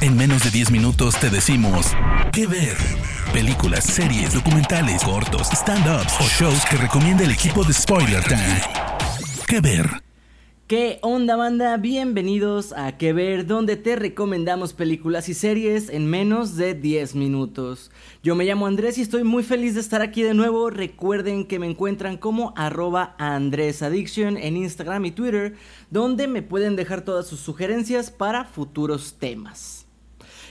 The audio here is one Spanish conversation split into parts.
En menos de 10 minutos te decimos qué ver. Películas, series, documentales, cortos, stand-ups o shows que recomienda el equipo de Spoiler Time. ¿Qué ver? ¿Qué onda banda? Bienvenidos a Que Ver, donde te recomendamos películas y series en menos de 10 minutos. Yo me llamo Andrés y estoy muy feliz de estar aquí de nuevo. Recuerden que me encuentran como arroba AndrésAddiction en Instagram y Twitter, donde me pueden dejar todas sus sugerencias para futuros temas.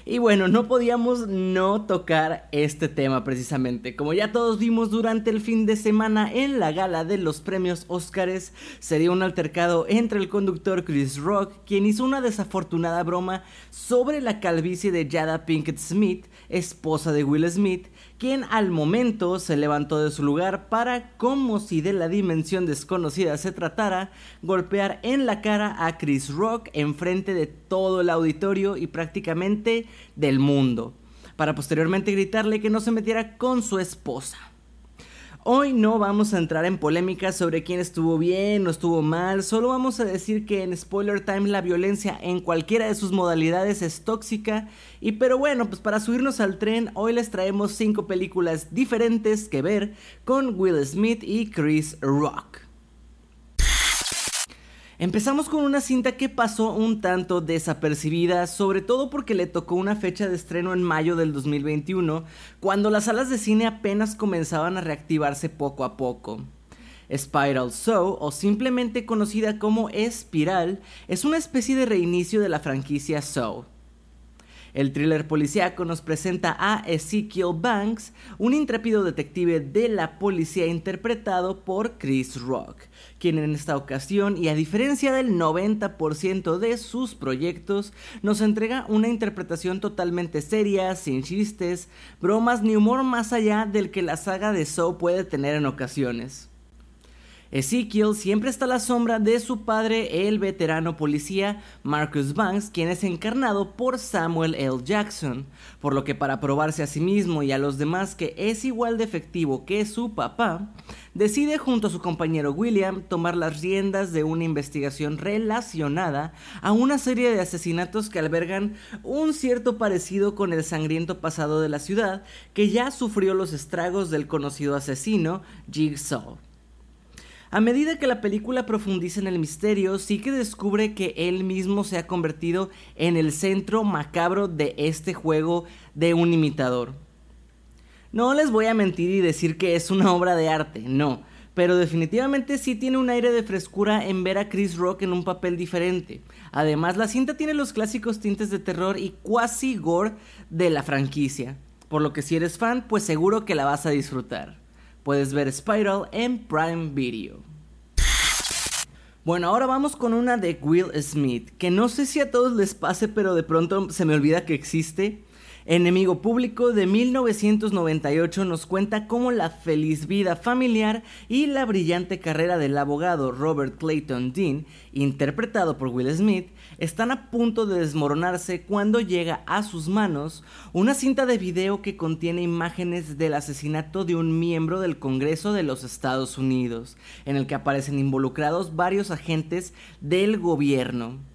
Y bueno, no podíamos no tocar este tema precisamente. Como ya todos vimos durante el fin de semana en la gala de los premios Oscars, sería un altercado entre el conductor Chris Rock, quien hizo una desafortunada broma sobre la calvicie de Jada Pinkett Smith, esposa de Will Smith, quien al momento se levantó de su lugar para, como si de la dimensión desconocida se tratara, golpear en la cara a Chris Rock en frente de todo el auditorio y prácticamente del mundo, para posteriormente gritarle que no se metiera con su esposa. Hoy no vamos a entrar en polémicas sobre quién estuvo bien o estuvo mal, solo vamos a decir que en Spoiler Time la violencia en cualquiera de sus modalidades es tóxica y pero bueno, pues para subirnos al tren hoy les traemos 5 películas diferentes que ver con Will Smith y Chris Rock. Empezamos con una cinta que pasó un tanto desapercibida, sobre todo porque le tocó una fecha de estreno en mayo del 2021, cuando las salas de cine apenas comenzaban a reactivarse poco a poco. Spiral Soul, o simplemente conocida como Espiral, es una especie de reinicio de la franquicia Soul. El thriller policíaco nos presenta a Ezekiel Banks, un intrépido detective de la policía interpretado por Chris Rock, quien en esta ocasión, y a diferencia del 90% de sus proyectos, nos entrega una interpretación totalmente seria, sin chistes, bromas ni humor más allá del que la saga de Saw puede tener en ocasiones. Ezekiel siempre está a la sombra de su padre, el veterano policía Marcus Banks, quien es encarnado por Samuel L. Jackson, por lo que para probarse a sí mismo y a los demás que es igual de efectivo que su papá, decide junto a su compañero William tomar las riendas de una investigación relacionada a una serie de asesinatos que albergan un cierto parecido con el sangriento pasado de la ciudad que ya sufrió los estragos del conocido asesino Jigsaw. A medida que la película profundiza en el misterio, sí que descubre que él mismo se ha convertido en el centro macabro de este juego de un imitador. No les voy a mentir y decir que es una obra de arte, no, pero definitivamente sí tiene un aire de frescura en ver a Chris Rock en un papel diferente. Además, la cinta tiene los clásicos tintes de terror y quasi gore de la franquicia, por lo que si eres fan, pues seguro que la vas a disfrutar. Puedes ver Spiral en Prime Video. Bueno, ahora vamos con una de Will Smith, que no sé si a todos les pase, pero de pronto se me olvida que existe. Enemigo Público de 1998 nos cuenta cómo la feliz vida familiar y la brillante carrera del abogado Robert Clayton Dean, interpretado por Will Smith, están a punto de desmoronarse cuando llega a sus manos una cinta de video que contiene imágenes del asesinato de un miembro del Congreso de los Estados Unidos, en el que aparecen involucrados varios agentes del gobierno.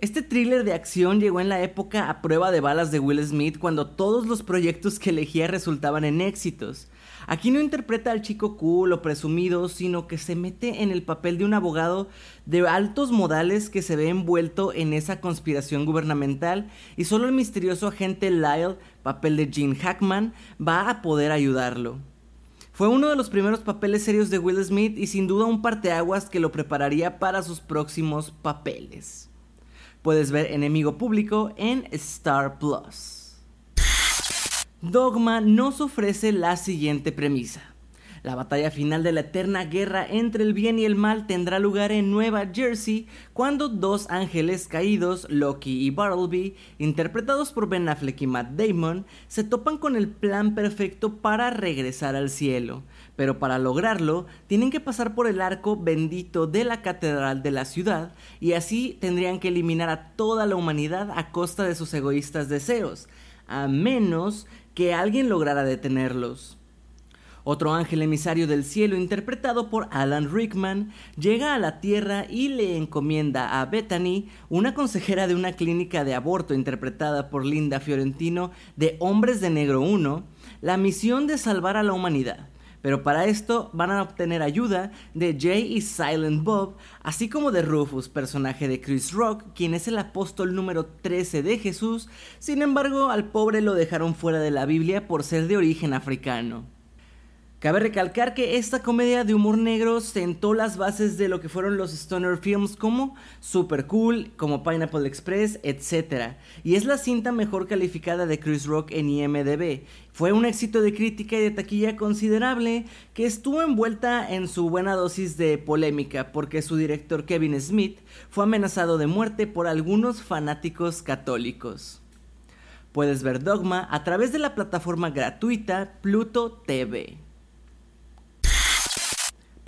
Este thriller de acción llegó en la época a prueba de balas de Will Smith cuando todos los proyectos que elegía resultaban en éxitos. Aquí no interpreta al chico cool o presumido, sino que se mete en el papel de un abogado de altos modales que se ve envuelto en esa conspiración gubernamental y solo el misterioso agente Lyle, papel de Gene Hackman, va a poder ayudarlo. Fue uno de los primeros papeles serios de Will Smith y sin duda un parteaguas que lo prepararía para sus próximos papeles. Puedes ver Enemigo Público en Star Plus. Dogma nos ofrece la siguiente premisa. La batalla final de la eterna guerra entre el bien y el mal tendrá lugar en Nueva Jersey cuando dos ángeles caídos, Loki y Bartleby, interpretados por Ben Affleck y Matt Damon, se topan con el plan perfecto para regresar al cielo. Pero para lograrlo, tienen que pasar por el arco bendito de la catedral de la ciudad y así tendrían que eliminar a toda la humanidad a costa de sus egoístas deseos, a menos que alguien lograra detenerlos. Otro ángel emisario del cielo, interpretado por Alan Rickman, llega a la Tierra y le encomienda a Bethany, una consejera de una clínica de aborto interpretada por Linda Fiorentino de Hombres de Negro 1, la misión de salvar a la humanidad. Pero para esto van a obtener ayuda de Jay y Silent Bob, así como de Rufus, personaje de Chris Rock, quien es el apóstol número 13 de Jesús, sin embargo al pobre lo dejaron fuera de la Biblia por ser de origen africano. Cabe recalcar que esta comedia de humor negro sentó las bases de lo que fueron los Stoner Films como Super Cool, como Pineapple Express, etc. Y es la cinta mejor calificada de Chris Rock en IMDb. Fue un éxito de crítica y de taquilla considerable que estuvo envuelta en su buena dosis de polémica porque su director Kevin Smith fue amenazado de muerte por algunos fanáticos católicos. Puedes ver Dogma a través de la plataforma gratuita Pluto TV.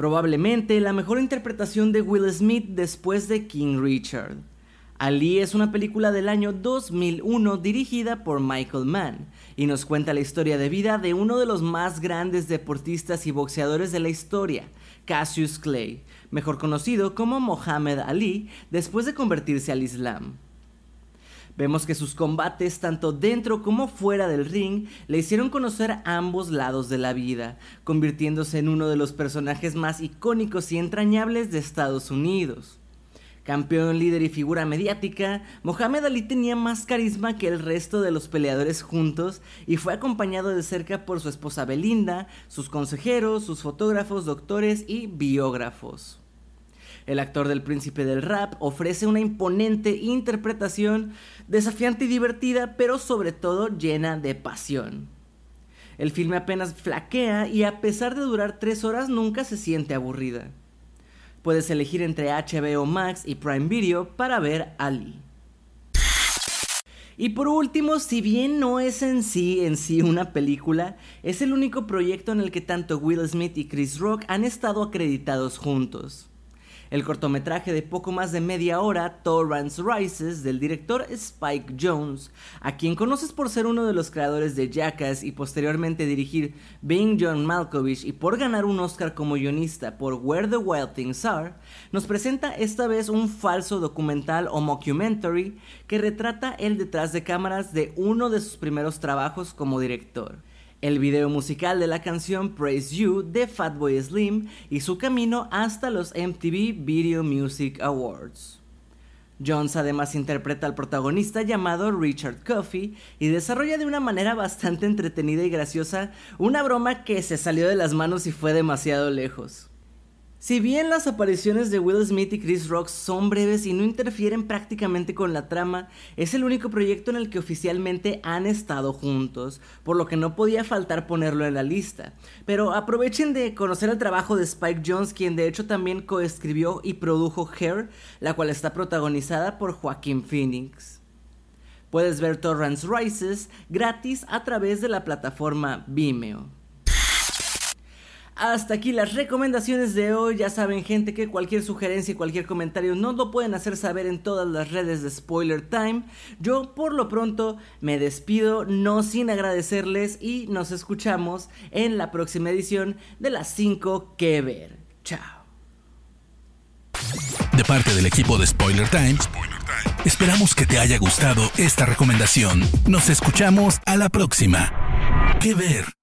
Probablemente la mejor interpretación de Will Smith después de King Richard. Ali es una película del año 2001 dirigida por Michael Mann y nos cuenta la historia de vida de uno de los más grandes deportistas y boxeadores de la historia, Cassius Clay, mejor conocido como Muhammad Ali después de convertirse al Islam. Vemos que sus combates, tanto dentro como fuera del ring, le hicieron conocer ambos lados de la vida, convirtiéndose en uno de los personajes más icónicos y entrañables de Estados Unidos. Campeón, líder y figura mediática, Mohamed Ali tenía más carisma que el resto de los peleadores juntos y fue acompañado de cerca por su esposa Belinda, sus consejeros, sus fotógrafos, doctores y biógrafos. El actor del príncipe del rap ofrece una imponente interpretación, desafiante y divertida, pero sobre todo llena de pasión. El filme apenas flaquea y a pesar de durar tres horas nunca se siente aburrida. Puedes elegir entre HBO Max y Prime Video para ver Ali. Y por último, si bien no es en sí en sí una película, es el único proyecto en el que tanto Will Smith y Chris Rock han estado acreditados juntos el cortometraje de poco más de media hora, Torrance Rises, del director Spike Jones, a quien conoces por ser uno de los creadores de Jackass y posteriormente dirigir Being John Malkovich y por ganar un Oscar como guionista por Where the Wild Things Are, nos presenta esta vez un falso documental o mockumentary que retrata el detrás de cámaras de uno de sus primeros trabajos como director el video musical de la canción Praise You de Fatboy Slim y su camino hasta los MTV Video Music Awards. Jones además interpreta al protagonista llamado Richard Coffey y desarrolla de una manera bastante entretenida y graciosa una broma que se salió de las manos y fue demasiado lejos. Si bien las apariciones de Will Smith y Chris Rock son breves y no interfieren prácticamente con la trama, es el único proyecto en el que oficialmente han estado juntos, por lo que no podía faltar ponerlo en la lista. Pero aprovechen de conocer el trabajo de Spike Jones, quien de hecho también coescribió y produjo Hair, la cual está protagonizada por Joaquín Phoenix. Puedes ver Torrance Rises gratis a través de la plataforma Vimeo. Hasta aquí las recomendaciones de hoy. Ya saben, gente, que cualquier sugerencia y cualquier comentario nos lo pueden hacer saber en todas las redes de Spoiler Time. Yo, por lo pronto, me despido, no sin agradecerles y nos escuchamos en la próxima edición de las 5 que ver. Chao. De parte del equipo de Spoiler Time, esperamos que te haya gustado esta recomendación. Nos escuchamos a la próxima. Que ver.